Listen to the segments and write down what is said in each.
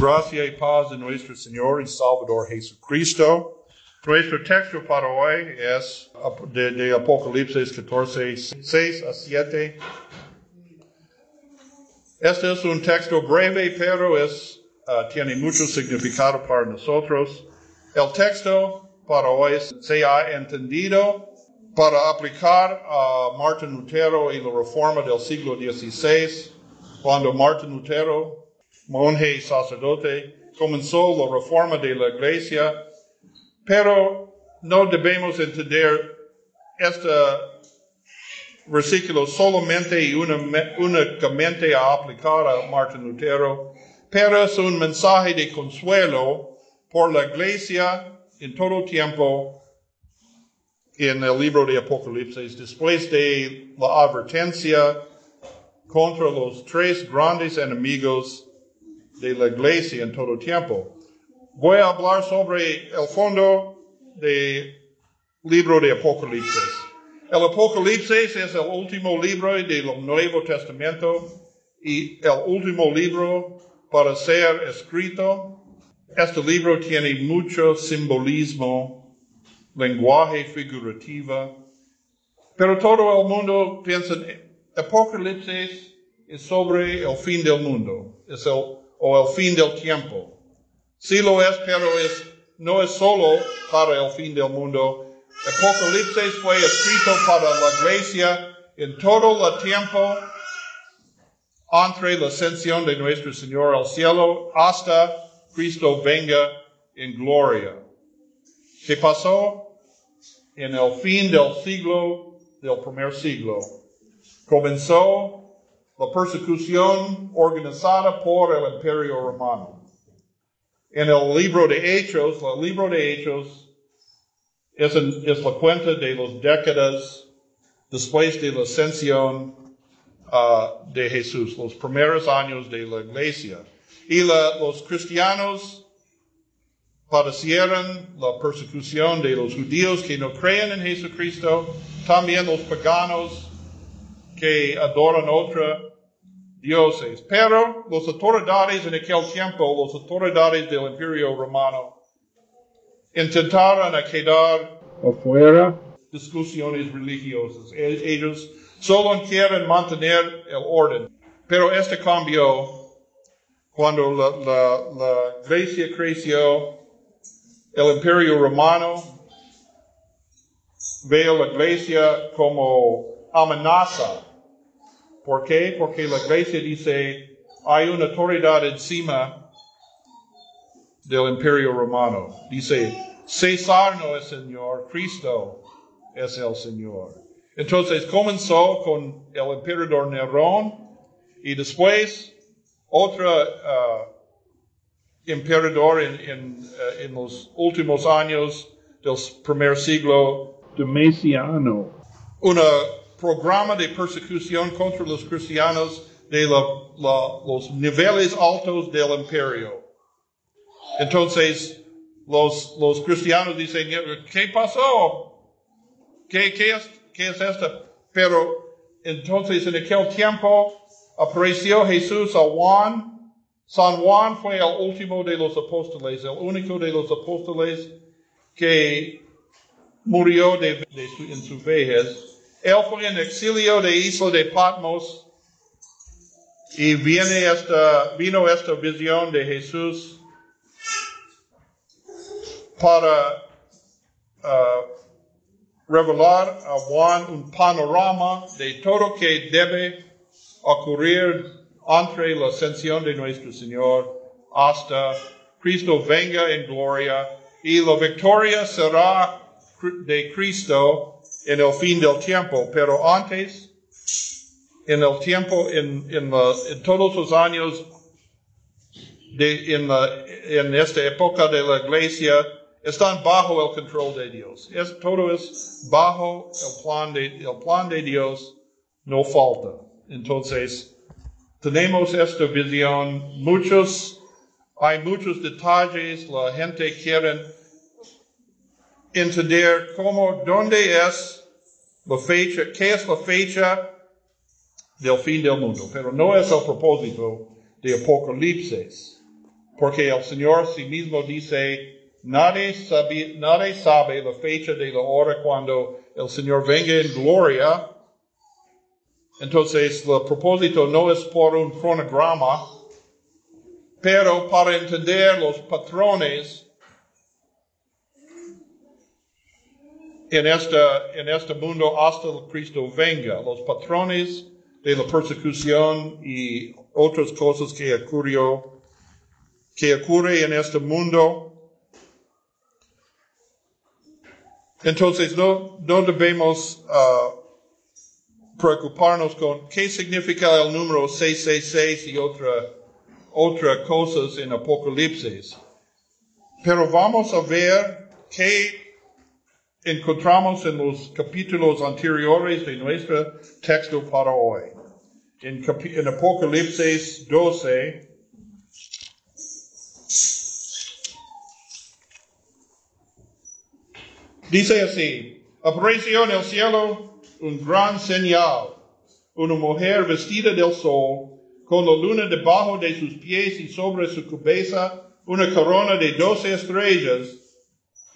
Gracia y paz de nuestro Señor y Salvador Jesucristo. Nuestro texto para hoy es de, de Apocalipsis 14, 6 a 7. Este es un texto breve, pero es, uh, tiene mucho significado para nosotros. El texto para hoy se ha entendido para aplicar a Martin Lutero y la reforma del siglo XVI, cuando Martin Lutero monje y sacerdote, comenzó la reforma de la iglesia, pero no debemos entender este versículo solamente y únicamente a aplicar a Martín Lutero, pero es un mensaje de consuelo por la iglesia en todo tiempo en el libro de Apocalipsis, después de la advertencia contra los tres grandes enemigos de la iglesia en todo tiempo. Voy a hablar sobre el fondo del libro de Apocalipsis. El Apocalipsis es el último libro del Nuevo Testamento y el último libro para ser escrito. Este libro tiene mucho simbolismo, lenguaje figurativo, pero todo el mundo piensa, Apocalipsis es sobre el fin del mundo, es el o el fin del tiempo. Sí lo es, pero es, no es solo para el fin del mundo. Apocalipsis fue escrito para la iglesia en todo el tiempo entre la ascensión de nuestro Señor al cielo hasta Cristo venga en gloria. ¿Qué pasó? En el fin del siglo, del primer siglo, comenzó la persecución organizada por el imperio romano. En el libro de Hechos, el libro de Hechos es, la cuenta de las décadas después de la ascensión uh, de Jesús, los primeros años de la iglesia. Y los cristianos padecieron la persecución de los judíos que no creen en Jesucristo, también los paganos que adoran otra dioses. Pero las autoridades en aquel tiempo, las autoridades del imperio romano, intentaron a quedar afuera discusiones religiosas. Ellos solo quieren mantener el orden. Pero este cambió cuando la, la, la Grecia creció, el imperio romano ve la iglesia como amenaza ¿Por qué? Porque la iglesia dice, hay una autoridad encima del imperio romano. Dice, César no es Señor, Cristo es el Señor. Entonces comenzó con el emperador Nerón y después otro uh, emperador uh, en, los últimos años del primer siglo, Domiciano. Una programa de persecución contra los cristianos de los niveles altos del imperio. Entonces, los, los cristianos dicen, ¿qué pasó? ¿Qué, qué, es, ¿Qué es esto? Pero entonces en aquel tiempo apareció Jesús a Juan. San Juan fue el último de los apóstoles, el único de los apóstoles que murió de, en su vejez. Él fue en exilio de isla de Patmos y viene esta, vino esta visión de Jesús para uh, revelar a Juan un panorama de todo que debe ocurrir entre la ascensión de nuestro Señor hasta Cristo venga en gloria y la victoria será de Cristo en el fin del tiempo, pero antes, en el tiempo, en, en, en todos los años de, en, en, esta época de la iglesia, están bajo el control de Dios. Es, todo es bajo el plan, de, el plan de Dios, no falta. Entonces, tenemos esta visión, muchos, hay muchos detalles, la gente quiere entender cómo, dónde es la fecha, qué es la fecha del fin del mundo. Pero no es el propósito de Apocalipsis. porque el Señor sí mismo dice, nadie sabe, nadie sabe la fecha de la hora cuando el Señor venga en gloria. Entonces, el propósito no es por un cronograma, pero para entender los patrones en, esta, en este mundo hasta el Cristo venga, los patrones de la persecución y otras cosas que ocurrió, que ocurre en este mundo. Entonces no, no debemos uh, preocuparnos con qué significa el número 666 y otra, otras cosas en Apocalipsis. Pero vamos a ver qué encontramos en los capítulos anteriores de nuestro texto para hoy. En, en Apocalipsis 12, Dice así, apareció en el cielo un gran señal, una mujer vestida del sol, con la luna debajo de sus pies y sobre su cabeza una corona de doce estrellas,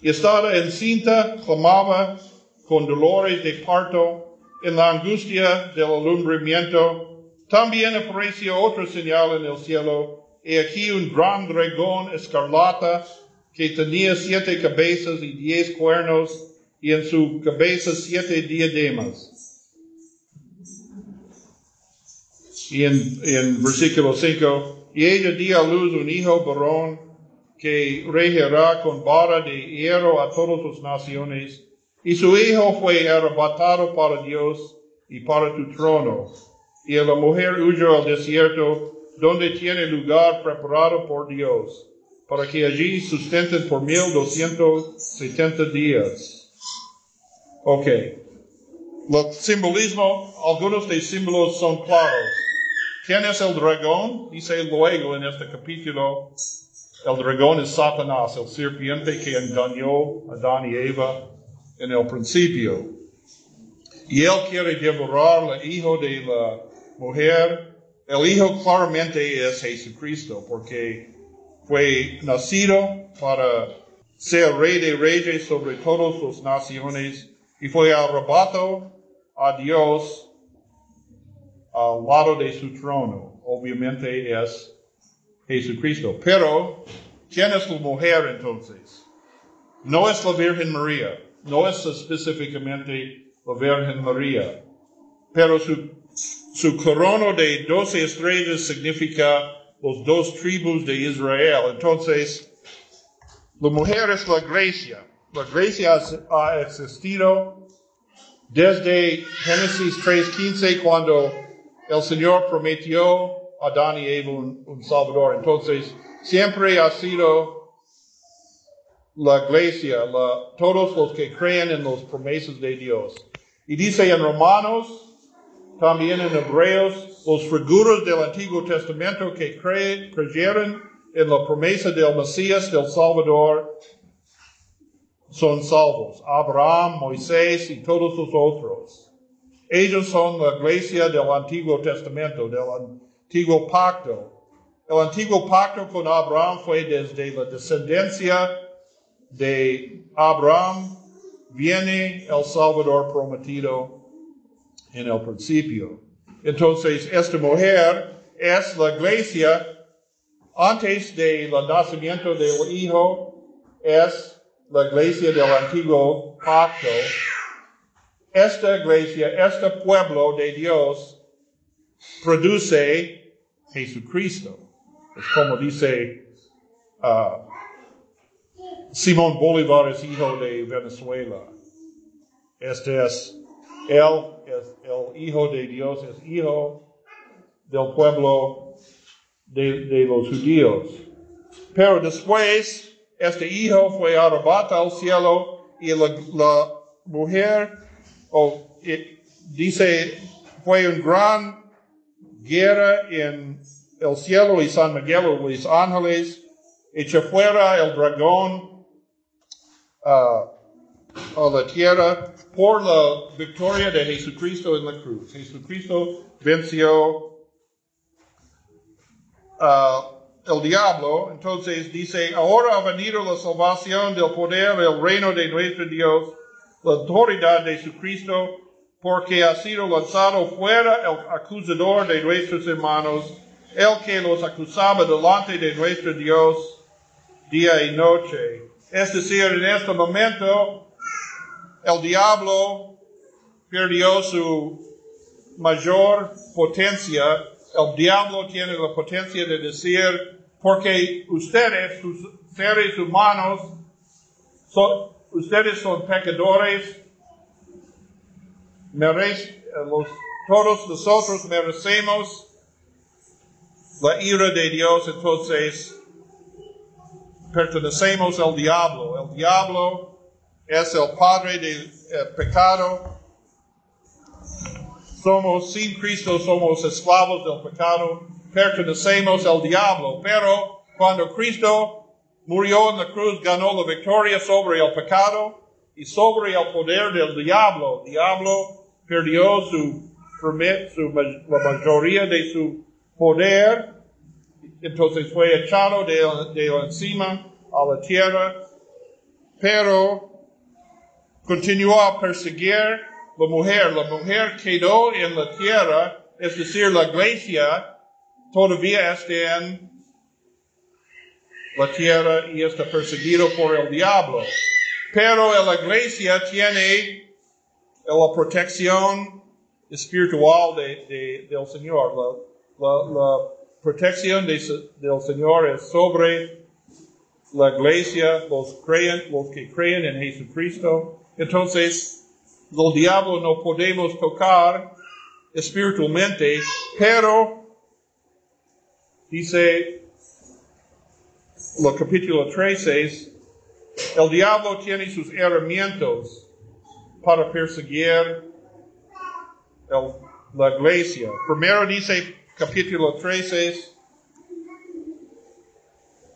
y estaba encinta, clamaba con dolores de parto, en la angustia del alumbramiento. También apareció otra señal en el cielo, y aquí un gran dragón escarlata, que tenía siete cabezas y diez cuernos, y en su cabeza siete diademas. Y en, versículo 5, y ella dio a luz un hijo varón que regirá con vara de hierro a todas las naciones, y su hijo fue arrebatado para Dios y para tu trono. Y la mujer huyó al desierto, donde tiene lugar preparado por Dios para que allí sustenten por 1270 días. Ok. El simbolismo, algunos de símbolos son claros. ¿Quién es el dragón? Dice luego en este capítulo, el dragón es Satanás, el serpiente que engañó a Adán y Eva en el principio. Y él quiere devorar al hijo de la mujer. El hijo claramente es Jesucristo, porque fue nacido para ser rey de reyes sobre todas las naciones y fue arrebatado a Dios al lado de su trono. Obviamente es Jesucristo. Pero, ¿quién es la mujer entonces? No es la Virgen María, no es específicamente la Virgen María, pero su, su corona de doce estrellas significa los dos tribus de Israel. Entonces, la mujer es la iglesia. La iglesia ha existido desde Génesis 3.15 cuando el Señor prometió Adán y Eva un, Salvador. Entonces, siempre ha sido la iglesia, todos los que creen en las promesas de Dios. Y dice en Romanos también en Hebreos, los figuras del Antiguo Testamento que creyeron en la promesa del Mesías, del Salvador, son salvos. Abraham, Moisés y todos los otros. Ellos son la iglesia del Antiguo Testamento, del Antiguo Pacto. El Antiguo Pacto con Abraham fue desde la descendencia de Abraham, viene el Salvador prometido en el principio. Entonces, esta mujer es la iglesia antes del nacimiento del Hijo, es la iglesia del antiguo pacto. Esta iglesia, este pueblo de Dios, produce Jesucristo. Es como dice uh, Simón Bolívar es hijo de Venezuela. Este es él es el Hijo de Dios, es hijo del pueblo de, los judíos. Pero después, este hijo fue arrebatado al cielo y la, mujer, dice, fue una gran guerra en el cielo y San Miguel los ángeles, echa fuera el dragón ah, a la tierra por la victoria de Jesucristo en la cruz. Jesucristo venció uh, el diablo, entonces dice, ahora ha venido la salvación del poder, el reino de nuestro Dios, la autoridad de su Cristo, porque ha sido lanzado fuera el acusador de nuestros hermanos, el que los acusaba delante de nuestro Dios día y noche. Es decir, en este momento, el diablo perdió su mayor potencia. El diablo tiene la potencia de decir, porque ustedes, sus seres humanos, son, ustedes son pecadores, merece, los, todos nosotros merecemos la ira de Dios, entonces pertenecemos al diablo. El diablo es el padre del eh, pecado. Somos, sin Cristo, somos esclavos del pecado. Pertenecemos al diablo. Pero cuando Cristo murió en la cruz, ganó la victoria sobre el pecado y sobre el poder del diablo. Diablo perdió su, su, la mayoría de su poder entonces fue echado de, de encima a la tierra, pero continuó a perseguir la mujer. La mujer quedó en la tierra, es decir, la iglesia todavía está en la tierra y está perseguido por el diablo. Pero la iglesia tiene la protección espiritual de, del Señor. La, la, protección de, del Señor es sobre la iglesia, los, creen, los que creen en Jesucristo. Entonces, el diablo no podemos tocar espiritualmente, pero dice el capítulo 13, el diablo tiene sus herramientas para perseguir la iglesia. Primero dice capítulo 13.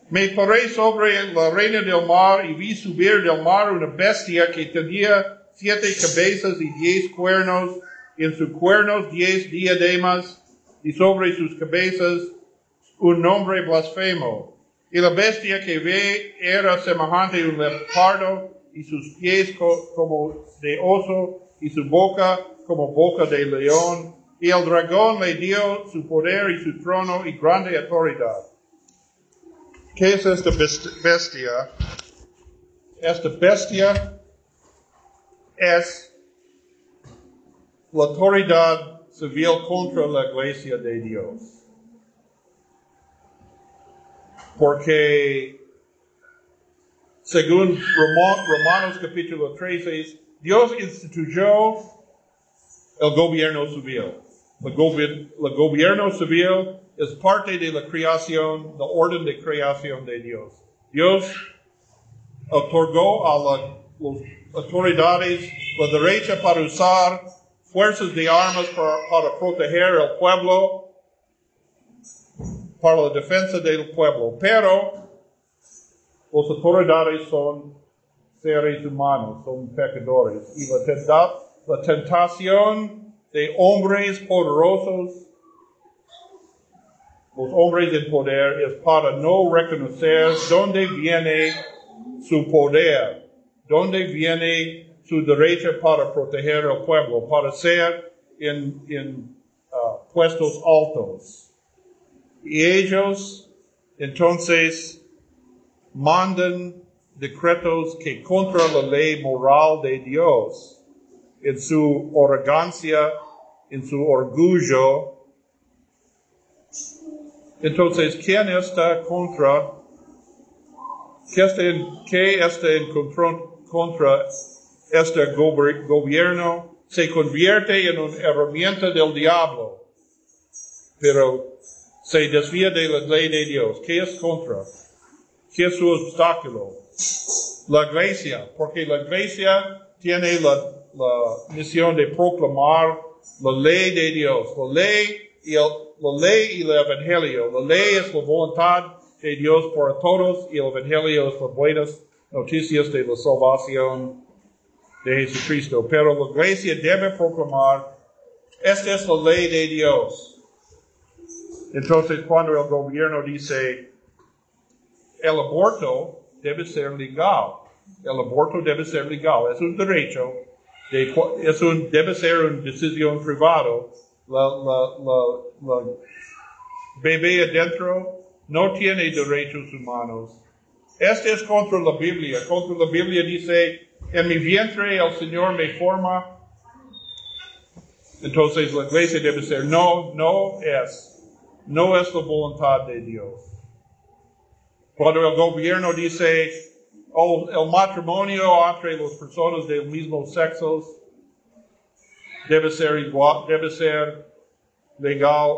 Me paré sobre la reina del mar y vi subir del mar una bestia que tenía siete cabezas y diez cuernos, y en sus cuernos diez diademas, y sobre sus cabezas un nombre blasfemo. Y la bestia que ve era semejante a un leopardo, y sus pies como de oso, y su boca como boca de león, y el dragón le dio su poder y su trono y grande autoridad. ¿Qué es esta bestia? Esta bestia es la autoridad civil contra la iglesia de Dios. Porque según Romanos capítulo 13, Dios instituyó el gobierno civil. El, gobierno civil es parte de la creación, la orden de creación de Dios. Dios otorgó a las autoridades la derecha para usar fuerzas de armas para, para proteger el pueblo, para la defensa del pueblo. Pero las autoridades son seres humanos, son pecadores. Y la, tentación de hombres poderosos, los hombres de poder, es para no reconocer dónde viene su poder, dónde viene su derecho para proteger al pueblo, para ser en, uh, puestos altos. Y ellos entonces mandan decretos que contra la ley moral de Dios en su arrogancia, en su orgullo. Entonces, ¿quién está contra? ¿Qué está en, qué en contra, este gobierno? Se convierte en una herramienta del diablo, pero se desvía de la ley de Dios. ¿Qué es contra? ¿Qué es su obstáculo? La iglesia, porque la iglesia tiene la la misión de proclamar la ley de Dios, la ley y el, la ley y el evangelio. La ley es la voluntad de Dios para todos y el evangelio es las buenas noticias de la salvación de Jesucristo. Pero la iglesia debe proclamar, esta es la ley de Dios. Entonces cuando el gobierno dice, el aborto debe ser legal. El aborto debe ser legal. Es un derecho. De, es un, debe ser una decisión privada. La, la, la, la bebé adentro no tiene derechos humanos. Este es contra la Biblia. Contra la Biblia dice, en mi vientre el Señor me forma. Entonces la iglesia debe ser, no, no es, no es la voluntad de Dios. Cuando el gobierno dice, oh, el matrimonio entre las personas del mismo sexo debe ser igual, debe ser legal,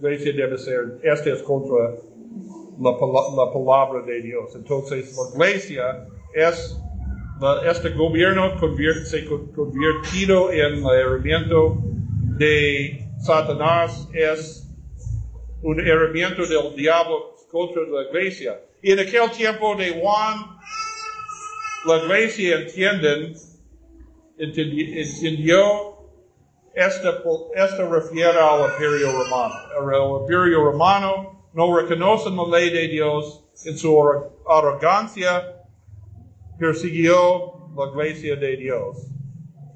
la iglesia debe ser, este es contra la, la palabra de Dios. Entonces la iglesia es este gobierno se convirtió en el herramienta de Satanás, es un herramienta del diablo contra la iglesia. Y en aquel tiempo de Juan, la iglesia entienden, entendió, esto, esto refiere al imperio romano. El imperio romano no reconoce la ley de Dios en su arrogancia persiguió la iglesia de Dios.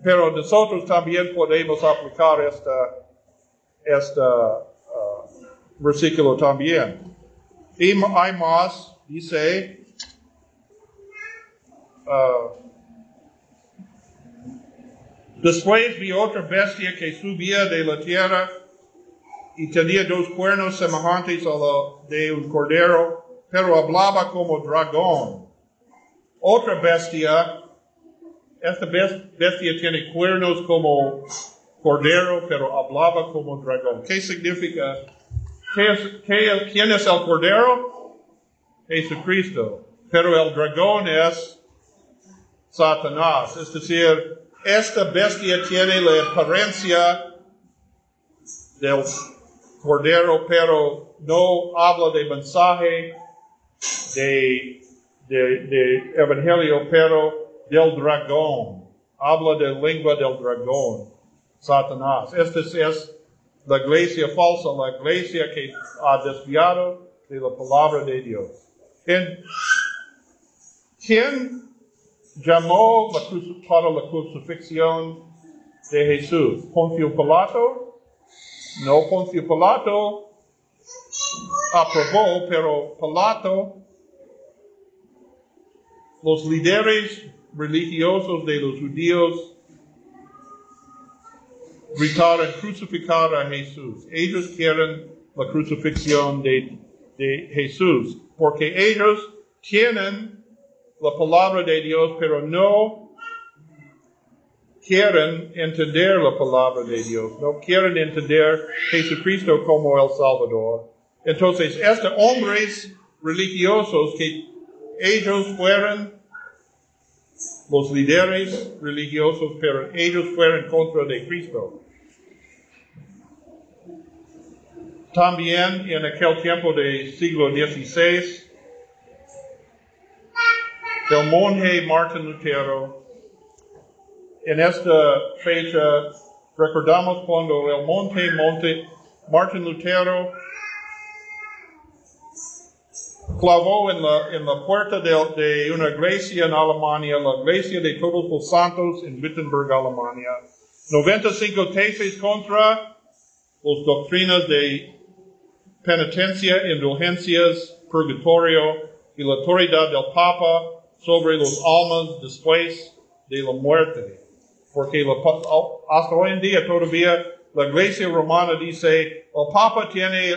Pero nosotros también podemos aplicar esta, este versículo también. Más, dice, uh, después vi otra bestia que subía de la tierra y tenía dos cuernos semejantes a los de un cordero, pero hablaba como dragón otra bestia, esta bestia tiene cuernos como cordero, pero hablaba como dragón. ¿Qué significa? ¿Quién es el cordero? Jesucristo. Pero el dragón es Satanás. Es decir, esta bestia tiene la apariencia del cordero, pero no habla de mensaje, de Evangelio, pero del dragón. Habla de lengua del dragón, Satanás. Esta es la iglesia falsa, la iglesia que ha desviado de la palabra de Dios. ¿Quién llamó para la crucifixión de Jesús? ¿Poncio Pilato? No, Poncio Pilato aprobó, pero Pilato los líderes religiosos de los judíos gritaron crucificar a Jesús. Ellos quieren la crucifixión de, de Jesús, porque ellos tienen la palabra de Dios, pero no quieren entender la palabra de Dios, no quieren entender Jesucristo como el Salvador. Entonces, estos hombres religiosos que ellos fueron los líderes religiosos, pero ellos fueron contra de Cristo. También en aquel tiempo del siglo XVI, el monje Martin Lutero, en esta fecha recordamos cuando el monje, Martin Lutero clavó en la, en la puerta de, de, una iglesia en Alemania, la iglesia de todos los santos en Wittenberg, Alemania. 95 tesis contra las doctrinas de penitencia, indulgencias, purgatorio y la autoridad del Papa sobre los almas después de la muerte. Porque hasta hoy en día todavía la iglesia romana dice, el Papa tiene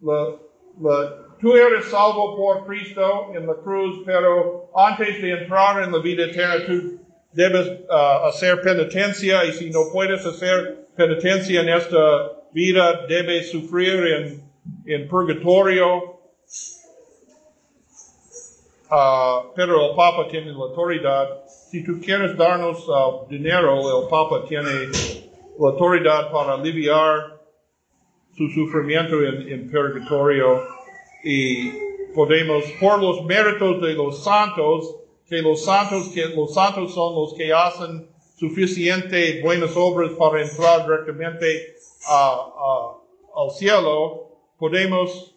la, la tú eres salvo por Cristo en la cruz, pero antes de entrar en la vida eterna tú debes uh, hacer penitencia y si no puedes hacer penitencia en esta vida, debes sufrir en, en purgatorio. Uh, pero el Papa tiene la autoridad. Si tú quieres darnos uh, dinero, el Papa tiene la autoridad para aliviar su sufrimiento en, en purgatorio y podemos, por los méritos de los santos, que los santos, que los santos son los que hacen suficiente buenas obras para entrar directamente al cielo, podemos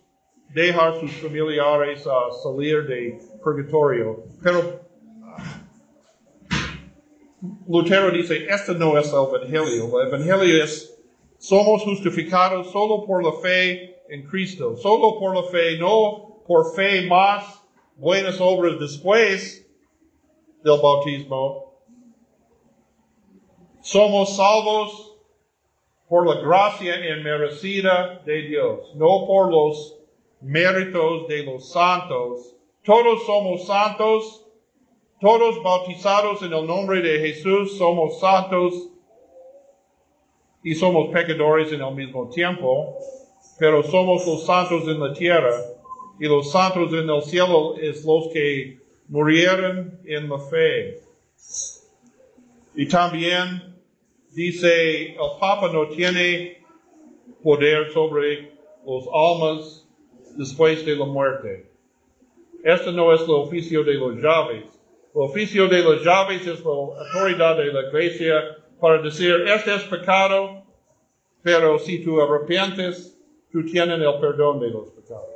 dejar sus familiares a salir de purgatorio. Pero Lutero dice, este no es el Evangelio. El Evangelio es, somos justificados solo por la fe en Cristo. Solo por la fe, no por fe más buenas obras después del bautismo. Somos salvos por la gracia inmerecida de Dios, no por los méritos de los santos. Todos somos santos, todos bautizados en el nombre de Jesús, somos santos y somos pecadores en el mismo tiempo, pero somos los santos en la tierra y los santos en el cielo es los que murieron en la fe. Y también dice, el Papa no tiene poder sobre los almas después de la muerte. Este no es el oficio de los llaves. El oficio de los llaves es la autoridad de la iglesia para decir, este es pecado, pero si tú arrepientes, tú tienes el perdón de los pecados.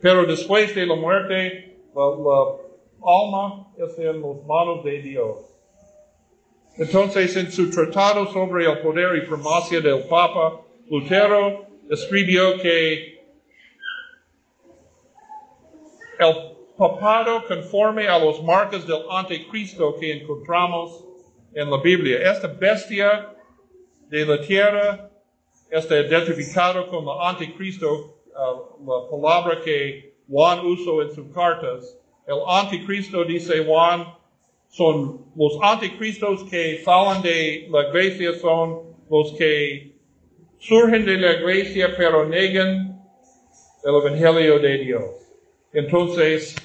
Pero después de la muerte, la, alma es en las manos de Dios. Entonces, en su tratado sobre el poder y primacia del Papa, Lutero escribió que el papado conforme a los marcas del anticristo que encontramos en la Biblia. Esta bestia de la tierra está identificado el anticristo, uh, la palabra que Juan usó en sus cartas. El anticristo, dice Juan, son los anticristos que salen de la iglesia, son los que surgen de la iglesia pero negan el evangelio de Dios. Entonces,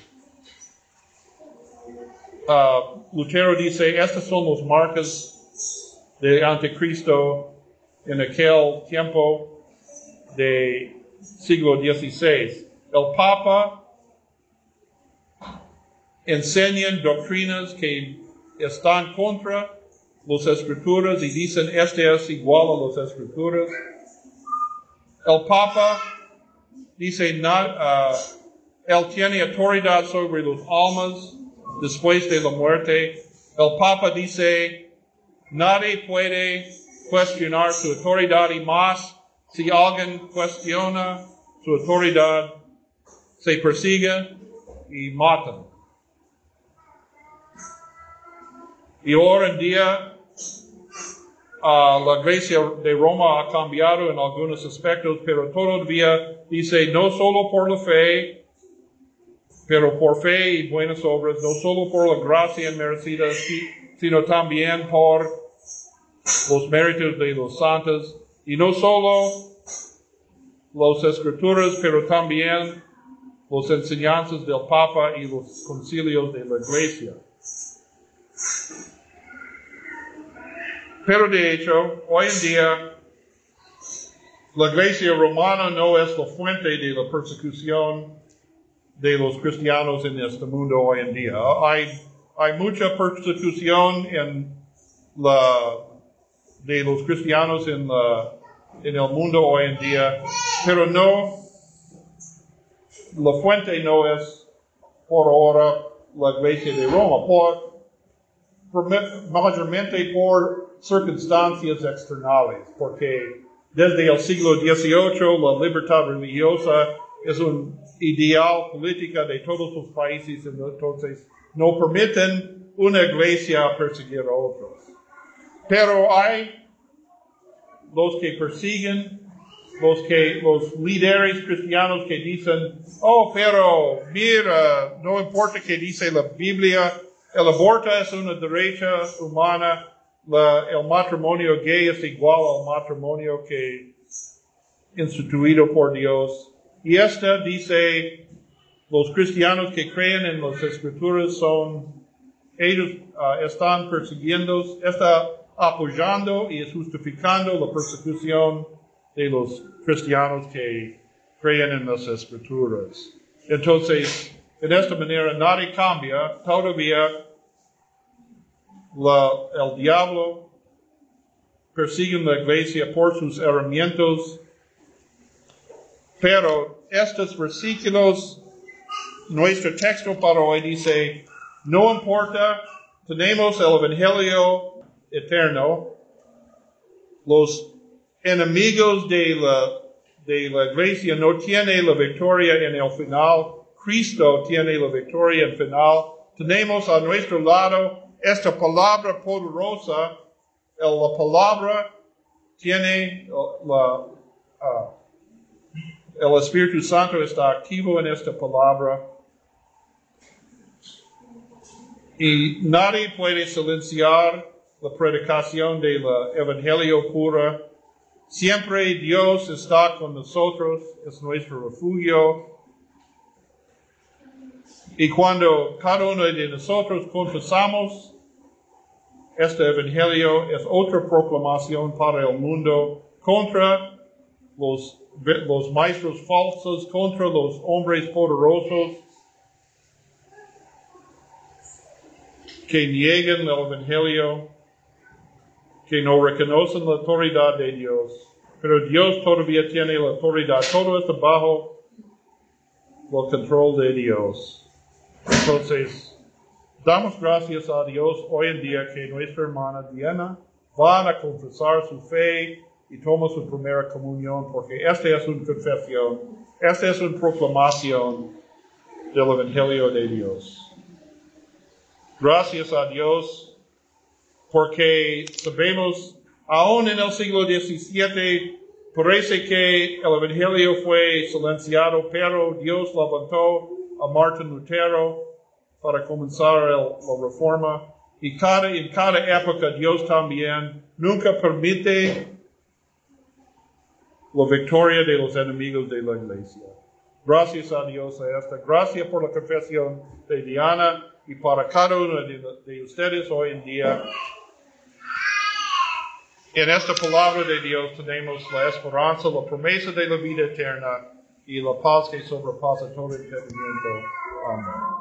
uh, Lutero dice, estas son las marcas del anticristo en aquel tiempo de siglo XVI. El Papa enseñan doctrinas que están contra las escrituras y dicen este es igual a las escrituras. El Papa dice, uh, él tiene autoridad sobre los almas después de la muerte. El Papa dice, nadie puede cuestionar su autoridad y más si alguien cuestiona su autoridad, se persigue y matan. Y hoy en día uh, la iglesia de Roma ha cambiado en algunos aspectos, pero todavía dice no solo por la fe, pero por fe y buenas obras, no solo por la gracia merecida, sino también por los méritos de los santos, y no solo las escrituras, pero también las enseñanzas del Papa y los concilios de la iglesia. Pero de hecho, hoy en día, la iglesia romana no es la fuente de la persecución de los cristianos en este mundo hoy en día. Hay, hay mucha persecución en la, de los cristianos en, el mundo hoy en día, pero no, la fuente no es por ahora la iglesia de Roma, por, por mayormente por circunstancias externales, porque desde el siglo XVIII la libertad religiosa es un ideal política de todos los países, entonces no permiten una iglesia perseguir a otros. Pero hay los que persiguen, los que, los líderes cristianos que dicen, oh, pero mira, no importa que dice la Biblia, el aborto es una derecha humana, el matrimonio gay es igual al matrimonio que instituido por Dios. Y esta dice, los cristianos que creen en las escrituras son, ellos uh, están persiguiendo, está apoyando y justificando la persecución de los cristianos que creen en las escrituras. Entonces, en esta manera nadie cambia, todavía la, el diablo persigue la iglesia por sus herramientas, pero estos versículos, nuestro texto para hoy dice, no importa, tenemos el Evangelio eterno, los enemigos de la, de la iglesia no tienen la victoria en el final, Cristo tiene la victoria en el final, tenemos a nuestro lado esta palabra poderosa, la palabra tiene la, uh, el Espíritu Santo está activo en esta palabra. Y nadie puede silenciar la predicación del Evangelio pura. Siempre Dios está con nosotros, es nuestro refugio. Y cuando cada uno de nosotros confesamos este Evangelio, es otra proclamación para el mundo contra los, los maestros falsos, contra los hombres poderosos que niegan el Evangelio, que no reconocen la autoridad de Dios. Pero Dios todavía tiene la autoridad, todo está bajo el control de Dios. Entonces, damos gracias a Dios hoy en día que nuestra hermana Diana va a confesar su fe y toma su primera comunión, porque esta es una confesión, esta es una proclamación del Evangelio de Dios. Gracias a Dios, porque sabemos, aún en el siglo XVII, parece que el Evangelio fue silenciado, pero Dios levantó a Martin Lutero para comenzar el, la reforma. Y cada, en cada época Dios también nunca permite la victoria de los enemigos de la iglesia. Gracias a Dios a esta. Gracias por la confesión de Diana y para cada uno de, de ustedes hoy en día. En esta palabra de Dios tenemos la esperanza, la promesa de la vida eterna y la paz que sobrepasa todo entendimiento. Amén.